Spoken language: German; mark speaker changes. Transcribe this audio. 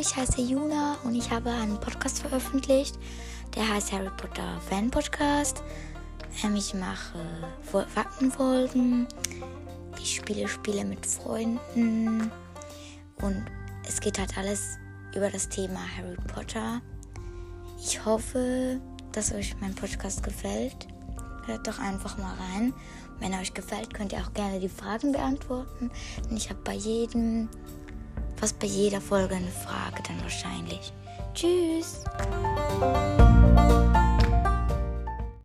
Speaker 1: ich heiße Juna und ich habe einen Podcast veröffentlicht, der heißt Harry Potter Fan Podcast. Ähm, ich mache Faktenfolgen, ich spiele Spiele mit Freunden und es geht halt alles über das Thema Harry Potter. Ich hoffe, dass euch mein Podcast gefällt. Hört doch einfach mal rein. Wenn er euch gefällt, könnt ihr auch gerne die Fragen beantworten. Ich habe bei jedem, fast bei jeder Folge eine Frage dann wahrscheinlich. Tschüss!